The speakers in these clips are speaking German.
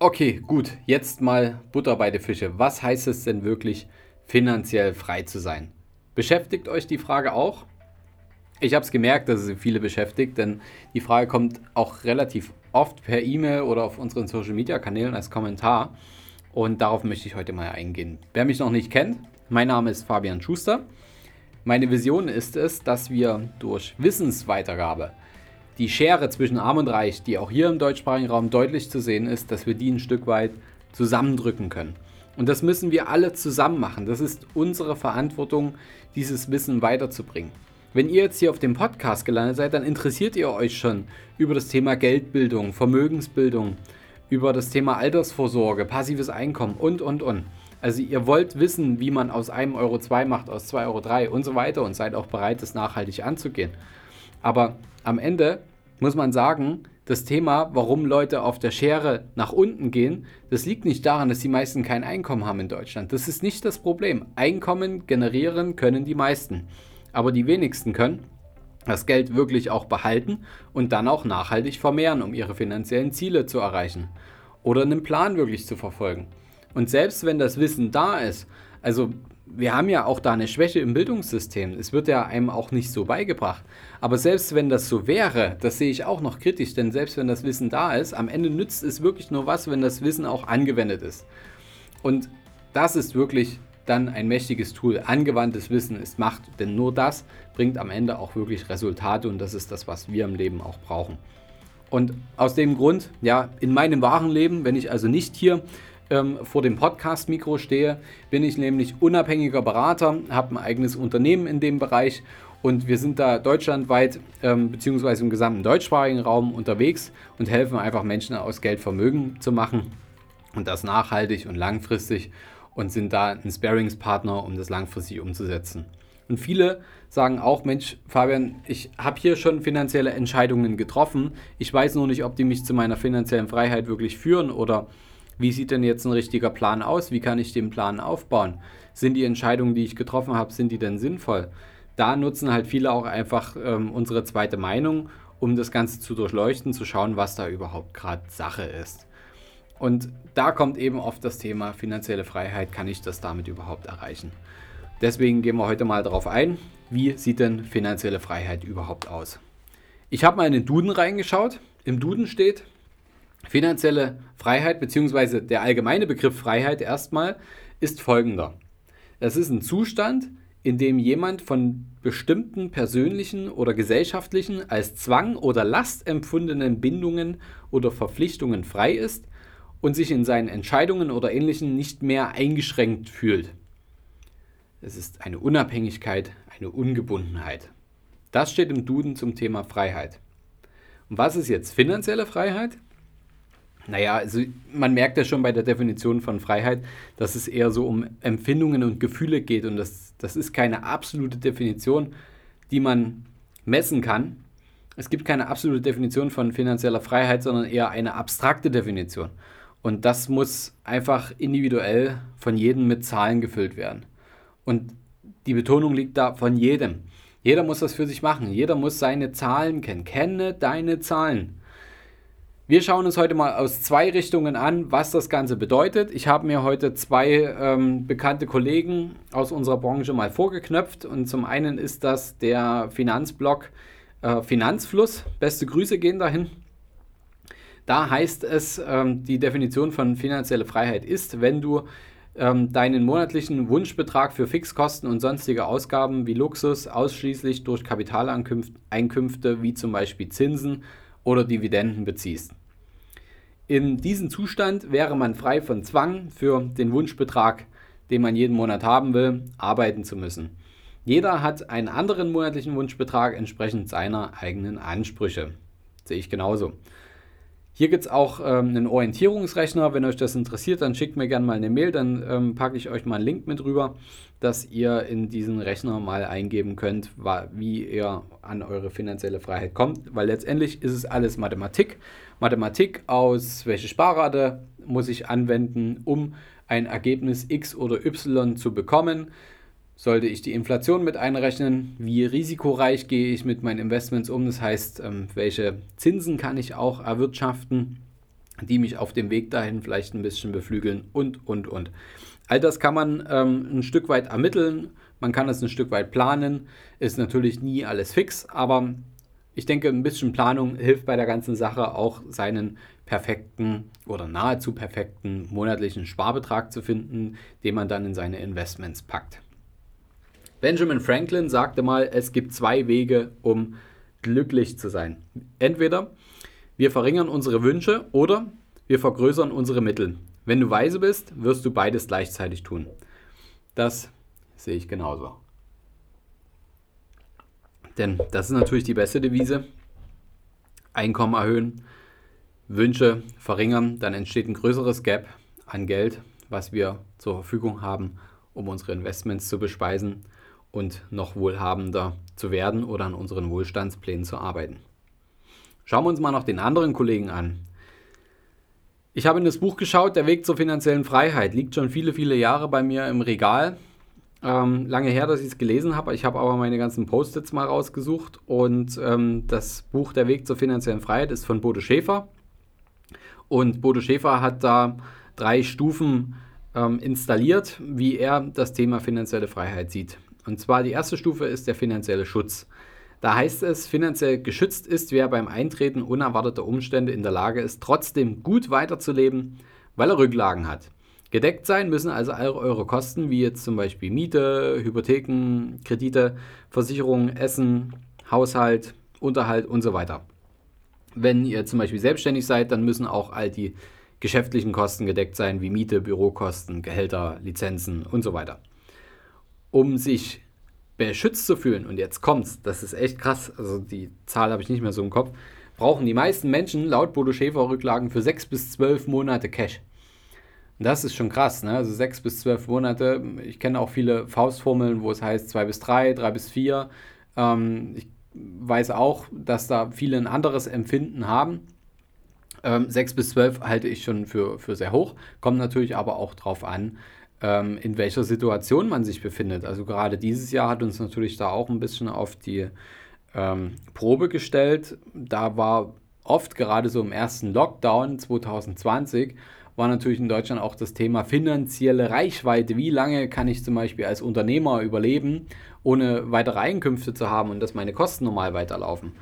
Okay, gut, jetzt mal Butter bei den Fische. Was heißt es denn wirklich, finanziell frei zu sein? Beschäftigt euch die Frage auch? Ich habe es gemerkt, dass es viele beschäftigt, denn die Frage kommt auch relativ oft per E-Mail oder auf unseren Social-Media-Kanälen als Kommentar. Und darauf möchte ich heute mal eingehen. Wer mich noch nicht kennt, mein Name ist Fabian Schuster. Meine Vision ist es, dass wir durch Wissensweitergabe die Schere zwischen Arm und Reich, die auch hier im deutschsprachigen Raum deutlich zu sehen ist, dass wir die ein Stück weit zusammendrücken können. Und das müssen wir alle zusammen machen. Das ist unsere Verantwortung, dieses Wissen weiterzubringen. Wenn ihr jetzt hier auf dem Podcast gelandet seid, dann interessiert ihr euch schon über das Thema Geldbildung, Vermögensbildung, über das Thema Altersvorsorge, passives Einkommen und, und, und. Also ihr wollt wissen, wie man aus einem Euro 2 macht, aus 2 Euro 3 und so weiter und seid auch bereit, das nachhaltig anzugehen. Aber am Ende muss man sagen, das Thema, warum Leute auf der Schere nach unten gehen, das liegt nicht daran, dass die meisten kein Einkommen haben in Deutschland. Das ist nicht das Problem. Einkommen generieren können die meisten. Aber die wenigsten können das Geld wirklich auch behalten und dann auch nachhaltig vermehren, um ihre finanziellen Ziele zu erreichen. Oder einen Plan wirklich zu verfolgen. Und selbst wenn das Wissen da ist, also wir haben ja auch da eine Schwäche im Bildungssystem. Es wird ja einem auch nicht so beigebracht. Aber selbst wenn das so wäre, das sehe ich auch noch kritisch, denn selbst wenn das Wissen da ist, am Ende nützt es wirklich nur was, wenn das Wissen auch angewendet ist. Und das ist wirklich dann ein mächtiges Tool. Angewandtes Wissen ist Macht, denn nur das bringt am Ende auch wirklich Resultate und das ist das, was wir im Leben auch brauchen. Und aus dem Grund, ja, in meinem wahren Leben, wenn ich also nicht hier ähm, vor dem Podcast-Mikro stehe, bin ich nämlich unabhängiger Berater, habe ein eigenes Unternehmen in dem Bereich und wir sind da deutschlandweit ähm, beziehungsweise im gesamten deutschsprachigen Raum unterwegs und helfen einfach Menschen aus Geld Vermögen zu machen und das nachhaltig und langfristig und sind da ein Sparingspartner, um das langfristig umzusetzen. Und viele sagen auch, Mensch, Fabian, ich habe hier schon finanzielle Entscheidungen getroffen. Ich weiß nur nicht, ob die mich zu meiner finanziellen Freiheit wirklich führen oder wie sieht denn jetzt ein richtiger Plan aus? Wie kann ich den Plan aufbauen? Sind die Entscheidungen, die ich getroffen habe, sind die denn sinnvoll? Da nutzen halt viele auch einfach ähm, unsere zweite Meinung, um das Ganze zu durchleuchten, zu schauen, was da überhaupt gerade Sache ist. Und da kommt eben oft das Thema finanzielle Freiheit, kann ich das damit überhaupt erreichen? Deswegen gehen wir heute mal darauf ein, wie sieht denn finanzielle Freiheit überhaupt aus? Ich habe mal in den Duden reingeschaut. Im Duden steht, Finanzielle Freiheit bzw. der allgemeine Begriff Freiheit erstmal ist folgender. Es ist ein Zustand, in dem jemand von bestimmten persönlichen oder gesellschaftlichen als Zwang oder Last empfundenen Bindungen oder Verpflichtungen frei ist und sich in seinen Entscheidungen oder Ähnlichem nicht mehr eingeschränkt fühlt. Es ist eine Unabhängigkeit, eine Ungebundenheit. Das steht im Duden zum Thema Freiheit. Und was ist jetzt finanzielle Freiheit? Naja, also man merkt ja schon bei der Definition von Freiheit, dass es eher so um Empfindungen und Gefühle geht und das, das ist keine absolute Definition, die man messen kann. Es gibt keine absolute Definition von finanzieller Freiheit, sondern eher eine abstrakte Definition. Und das muss einfach individuell von jedem mit Zahlen gefüllt werden. Und die Betonung liegt da von jedem. Jeder muss das für sich machen. Jeder muss seine Zahlen kennen. Kenne deine Zahlen. Wir schauen uns heute mal aus zwei Richtungen an, was das Ganze bedeutet. Ich habe mir heute zwei ähm, bekannte Kollegen aus unserer Branche mal vorgeknöpft. Und zum einen ist das der Finanzblog äh, Finanzfluss. Beste Grüße gehen dahin. Da heißt es, ähm, die Definition von finanzielle Freiheit ist, wenn du ähm, deinen monatlichen Wunschbetrag für Fixkosten und sonstige Ausgaben wie Luxus ausschließlich durch Kapitaleinkünfte wie zum Beispiel Zinsen oder Dividenden beziehst. In diesem Zustand wäre man frei von Zwang für den Wunschbetrag, den man jeden Monat haben will, arbeiten zu müssen. Jeder hat einen anderen monatlichen Wunschbetrag entsprechend seiner eigenen Ansprüche. Sehe ich genauso. Hier gibt es auch ähm, einen Orientierungsrechner. Wenn euch das interessiert, dann schickt mir gerne mal eine Mail, dann ähm, packe ich euch mal einen Link mit rüber, dass ihr in diesen Rechner mal eingeben könnt, wie ihr an eure finanzielle Freiheit kommt. Weil letztendlich ist es alles Mathematik. Mathematik aus, welche Sparrate muss ich anwenden, um ein Ergebnis X oder Y zu bekommen. Sollte ich die Inflation mit einrechnen? Wie risikoreich gehe ich mit meinen Investments um? Das heißt, ähm, welche Zinsen kann ich auch erwirtschaften? die mich auf dem Weg dahin vielleicht ein bisschen beflügeln und, und, und. All das kann man ähm, ein Stück weit ermitteln, man kann es ein Stück weit planen, ist natürlich nie alles fix, aber ich denke, ein bisschen Planung hilft bei der ganzen Sache auch seinen perfekten oder nahezu perfekten monatlichen Sparbetrag zu finden, den man dann in seine Investments packt. Benjamin Franklin sagte mal, es gibt zwei Wege, um glücklich zu sein. Entweder wir verringern unsere Wünsche oder wir vergrößern unsere Mittel. Wenn du weise bist, wirst du beides gleichzeitig tun. Das sehe ich genauso. Denn das ist natürlich die beste Devise. Einkommen erhöhen, Wünsche verringern, dann entsteht ein größeres Gap an Geld, was wir zur Verfügung haben, um unsere Investments zu bespeisen und noch wohlhabender zu werden oder an unseren Wohlstandsplänen zu arbeiten. Schauen wir uns mal noch den anderen Kollegen an. Ich habe in das Buch geschaut, Der Weg zur finanziellen Freiheit, liegt schon viele, viele Jahre bei mir im Regal. Ähm, lange her, dass ich es gelesen habe. Ich habe aber meine ganzen Post-its mal rausgesucht und ähm, das Buch Der Weg zur finanziellen Freiheit ist von Bodo Schäfer. Und Bodo Schäfer hat da drei Stufen ähm, installiert, wie er das Thema finanzielle Freiheit sieht. Und zwar die erste Stufe ist der finanzielle Schutz. Da heißt es, finanziell geschützt ist, wer beim Eintreten unerwarteter Umstände in der Lage ist, trotzdem gut weiterzuleben, weil er Rücklagen hat. Gedeckt sein müssen also all eure Kosten, wie jetzt zum Beispiel Miete, Hypotheken, Kredite, Versicherungen, Essen, Haushalt, Unterhalt und so weiter. Wenn ihr zum Beispiel selbstständig seid, dann müssen auch all die geschäftlichen Kosten gedeckt sein, wie Miete, Bürokosten, Gehälter, Lizenzen und so weiter. Um sich beschützt zu fühlen, und jetzt kommt's, das ist echt krass, also die Zahl habe ich nicht mehr so im Kopf, brauchen die meisten Menschen laut Bodo Schäfer Rücklagen für sechs bis zwölf Monate Cash. Das ist schon krass, ne? Also sechs bis zwölf Monate. Ich kenne auch viele Faustformeln, wo es heißt zwei bis drei, drei bis vier. Ähm, ich weiß auch, dass da viele ein anderes Empfinden haben. Ähm, sechs bis zwölf halte ich schon für, für sehr hoch. Kommt natürlich aber auch darauf an, ähm, in welcher Situation man sich befindet. Also gerade dieses Jahr hat uns natürlich da auch ein bisschen auf die ähm, Probe gestellt. Da war oft gerade so im ersten Lockdown 2020 war natürlich in Deutschland auch das Thema finanzielle Reichweite. Wie lange kann ich zum Beispiel als Unternehmer überleben, ohne weitere Einkünfte zu haben und dass meine Kosten normal weiterlaufen?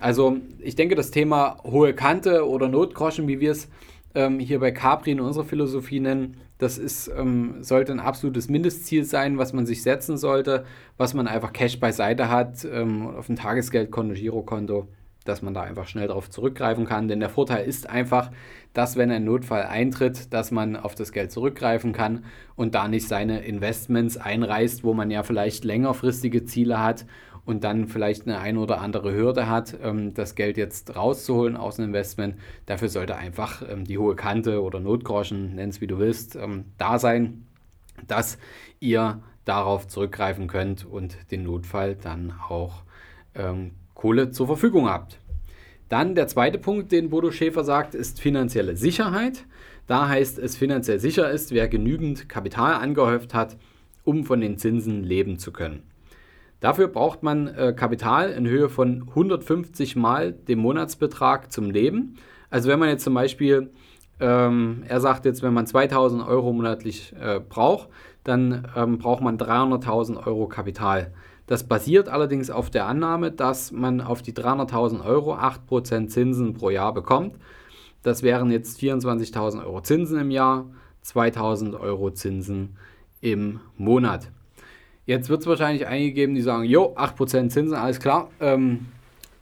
Also ich denke, das Thema hohe Kante oder Notgroschen, wie wir es ähm, hier bei Capri in unserer Philosophie nennen, das ist, ähm, sollte ein absolutes Mindestziel sein, was man sich setzen sollte, was man einfach Cash beiseite hat, ähm, auf ein Tagesgeldkonto, Girokonto dass man da einfach schnell darauf zurückgreifen kann. Denn der Vorteil ist einfach, dass wenn ein Notfall eintritt, dass man auf das Geld zurückgreifen kann und da nicht seine Investments einreißt, wo man ja vielleicht längerfristige Ziele hat und dann vielleicht eine ein oder andere Hürde hat, ähm, das Geld jetzt rauszuholen aus dem Investment. Dafür sollte einfach ähm, die hohe Kante oder Notgroschen, nenn es wie du willst, ähm, da sein, dass ihr darauf zurückgreifen könnt und den Notfall dann auch Kohle zur Verfügung habt. Dann der zweite Punkt, den Bodo Schäfer sagt, ist finanzielle Sicherheit. Da heißt es, finanziell sicher ist, wer genügend Kapital angehäuft hat, um von den Zinsen leben zu können. Dafür braucht man äh, Kapital in Höhe von 150 Mal dem Monatsbetrag zum Leben. Also wenn man jetzt zum Beispiel, ähm, er sagt jetzt, wenn man 2000 Euro monatlich äh, braucht, dann ähm, braucht man 300.000 Euro Kapital. Das basiert allerdings auf der Annahme, dass man auf die 300.000 Euro 8% Zinsen pro Jahr bekommt. Das wären jetzt 24.000 Euro Zinsen im Jahr, 2.000 Euro Zinsen im Monat. Jetzt wird es wahrscheinlich einige geben, die sagen, jo, 8% Zinsen, alles klar, ähm,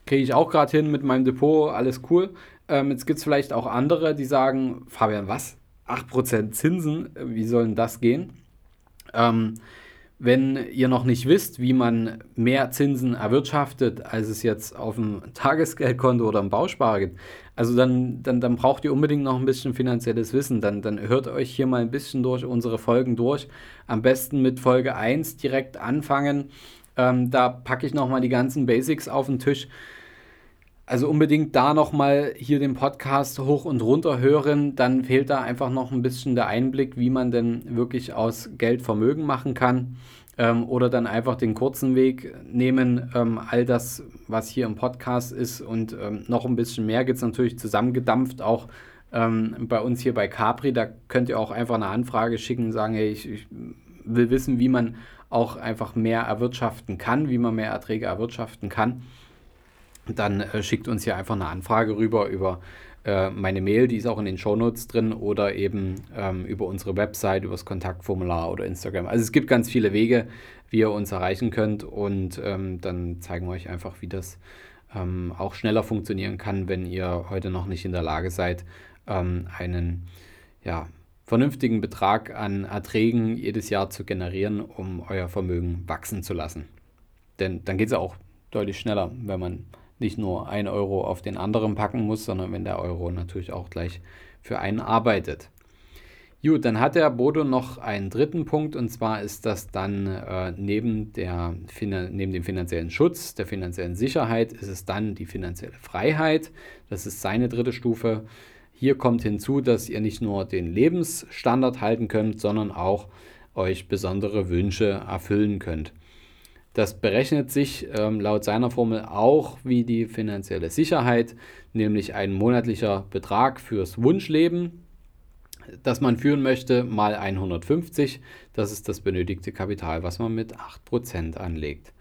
kriege ich auch gerade hin mit meinem Depot, alles cool. Ähm, jetzt gibt es vielleicht auch andere, die sagen, Fabian, was? 8% Zinsen, wie soll denn das gehen? Ähm, wenn ihr noch nicht wisst, wie man mehr Zinsen erwirtschaftet, als es jetzt auf dem Tagesgeldkonto oder im Bausparer gibt, also dann, dann, dann braucht ihr unbedingt noch ein bisschen finanzielles Wissen. Dann, dann hört euch hier mal ein bisschen durch unsere Folgen durch. Am besten mit Folge 1 direkt anfangen. Ähm, da packe ich nochmal die ganzen Basics auf den Tisch. Also unbedingt da nochmal hier den Podcast hoch und runter hören. Dann fehlt da einfach noch ein bisschen der Einblick, wie man denn wirklich aus Geld Vermögen machen kann. Ähm, oder dann einfach den kurzen Weg nehmen. Ähm, all das, was hier im Podcast ist und ähm, noch ein bisschen mehr gibt es natürlich zusammengedampft, auch ähm, bei uns hier bei Capri, da könnt ihr auch einfach eine Anfrage schicken, sagen, hey, ich, ich will wissen, wie man auch einfach mehr erwirtschaften kann, wie man mehr Erträge erwirtschaften kann. Dann äh, schickt uns hier einfach eine Anfrage rüber über äh, meine Mail, die ist auch in den Shownotes drin oder eben ähm, über unsere Website, über das Kontaktformular oder Instagram. Also es gibt ganz viele Wege, wie ihr uns erreichen könnt und ähm, dann zeigen wir euch einfach, wie das ähm, auch schneller funktionieren kann, wenn ihr heute noch nicht in der Lage seid, ähm, einen ja, vernünftigen Betrag an Erträgen jedes Jahr zu generieren, um euer Vermögen wachsen zu lassen. Denn dann geht es auch deutlich schneller, wenn man nicht nur ein Euro auf den anderen packen muss, sondern wenn der Euro natürlich auch gleich für einen arbeitet. Gut, dann hat der Bodo noch einen dritten Punkt und zwar ist das dann äh, neben, der, neben dem finanziellen Schutz, der finanziellen Sicherheit, ist es dann die finanzielle Freiheit. Das ist seine dritte Stufe. Hier kommt hinzu, dass ihr nicht nur den Lebensstandard halten könnt, sondern auch euch besondere Wünsche erfüllen könnt. Das berechnet sich ähm, laut seiner Formel auch wie die finanzielle Sicherheit, nämlich ein monatlicher Betrag fürs Wunschleben, das man führen möchte, mal 150. Das ist das benötigte Kapital, was man mit 8% anlegt.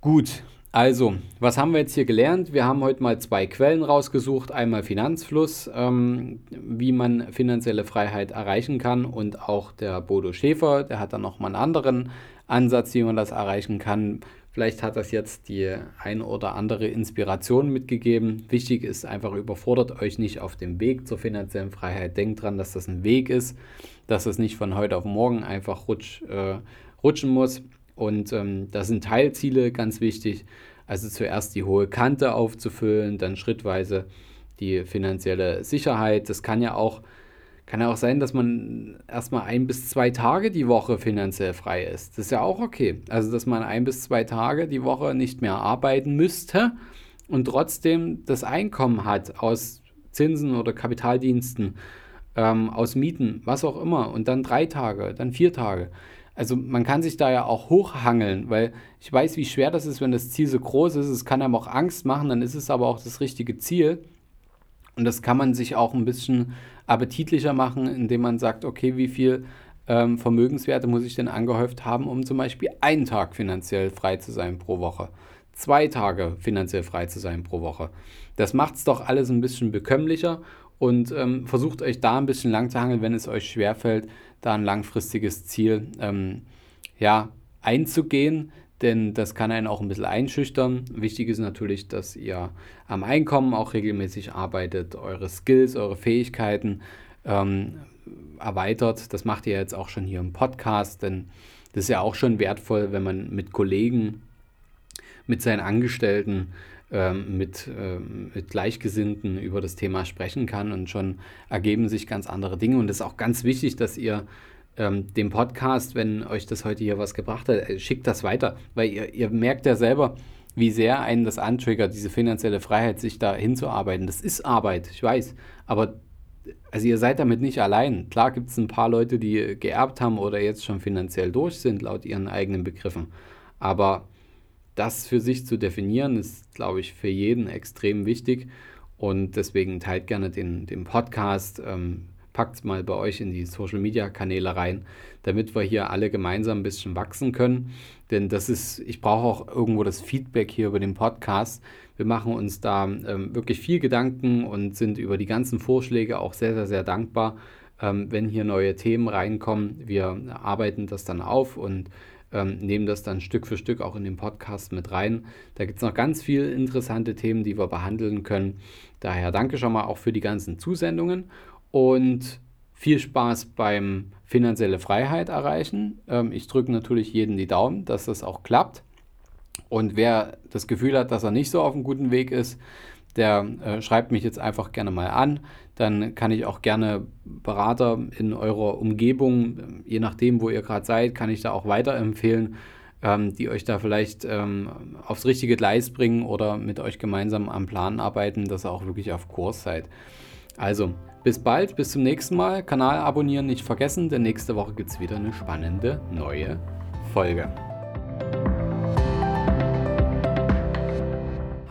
Gut, also, was haben wir jetzt hier gelernt? Wir haben heute mal zwei Quellen rausgesucht. Einmal Finanzfluss, ähm, wie man finanzielle Freiheit erreichen kann. Und auch der Bodo Schäfer, der hat dann nochmal einen anderen Ansatz, wie man das erreichen kann. Vielleicht hat das jetzt die ein oder andere Inspiration mitgegeben. Wichtig ist einfach, überfordert euch nicht auf dem Weg zur finanziellen Freiheit. Denkt dran, dass das ein Weg ist, dass es nicht von heute auf morgen einfach rutsch, äh, rutschen muss. Und ähm, da sind Teilziele ganz wichtig. Also zuerst die hohe Kante aufzufüllen, dann schrittweise die finanzielle Sicherheit. Das kann ja auch, kann ja auch sein, dass man erstmal ein bis zwei Tage die Woche finanziell frei ist. Das ist ja auch okay. Also dass man ein bis zwei Tage die Woche nicht mehr arbeiten müsste und trotzdem das Einkommen hat aus Zinsen oder Kapitaldiensten, ähm, aus Mieten, was auch immer. Und dann drei Tage, dann vier Tage also man kann sich da ja auch hochhangeln, weil ich weiß, wie schwer das ist, wenn das Ziel so groß ist. Es kann einem auch Angst machen, dann ist es aber auch das richtige Ziel. Und das kann man sich auch ein bisschen appetitlicher machen, indem man sagt, okay, wie viel ähm, Vermögenswerte muss ich denn angehäuft haben, um zum Beispiel einen Tag finanziell frei zu sein pro Woche, zwei Tage finanziell frei zu sein pro Woche. Das macht es doch alles ein bisschen bekömmlicher und ähm, versucht euch da ein bisschen lang zu hangeln, wenn es euch schwerfällt, da ein langfristiges Ziel ähm, ja, einzugehen, denn das kann einen auch ein bisschen einschüchtern. Wichtig ist natürlich, dass ihr am Einkommen auch regelmäßig arbeitet, eure Skills, eure Fähigkeiten ähm, erweitert. Das macht ihr jetzt auch schon hier im Podcast, denn das ist ja auch schon wertvoll, wenn man mit Kollegen, mit seinen Angestellten, ähm, mit, ähm, mit Gleichgesinnten über das Thema sprechen kann und schon ergeben sich ganz andere Dinge. Und es ist auch ganz wichtig, dass ihr ähm, dem Podcast, wenn euch das heute hier was gebracht hat, äh, schickt das weiter, weil ihr, ihr merkt ja selber, wie sehr einen das antriggert, diese finanzielle Freiheit, sich da hinzuarbeiten. Das ist Arbeit, ich weiß, aber also ihr seid damit nicht allein. Klar gibt es ein paar Leute, die geerbt haben oder jetzt schon finanziell durch sind, laut ihren eigenen Begriffen. Aber das für sich zu definieren, ist, glaube ich, für jeden extrem wichtig. Und deswegen teilt gerne den, den Podcast, ähm, packt es mal bei euch in die Social Media Kanäle rein, damit wir hier alle gemeinsam ein bisschen wachsen können. Denn das ist, ich brauche auch irgendwo das Feedback hier über den Podcast. Wir machen uns da ähm, wirklich viel Gedanken und sind über die ganzen Vorschläge auch sehr, sehr, sehr dankbar, ähm, wenn hier neue Themen reinkommen. Wir arbeiten das dann auf und ähm, nehmen das dann Stück für Stück auch in den Podcast mit rein. Da gibt es noch ganz viele interessante Themen, die wir behandeln können. Daher danke schon mal auch für die ganzen Zusendungen und viel Spaß beim finanzielle Freiheit erreichen. Ähm, ich drücke natürlich jeden die Daumen, dass das auch klappt. Und wer das Gefühl hat, dass er nicht so auf einem guten Weg ist, der äh, schreibt mich jetzt einfach gerne mal an. Dann kann ich auch gerne Berater in eurer Umgebung, je nachdem, wo ihr gerade seid, kann ich da auch weiterempfehlen, ähm, die euch da vielleicht ähm, aufs richtige Gleis bringen oder mit euch gemeinsam am Plan arbeiten, dass ihr auch wirklich auf Kurs seid. Also, bis bald, bis zum nächsten Mal. Kanal abonnieren nicht vergessen, denn nächste Woche gibt es wieder eine spannende neue Folge.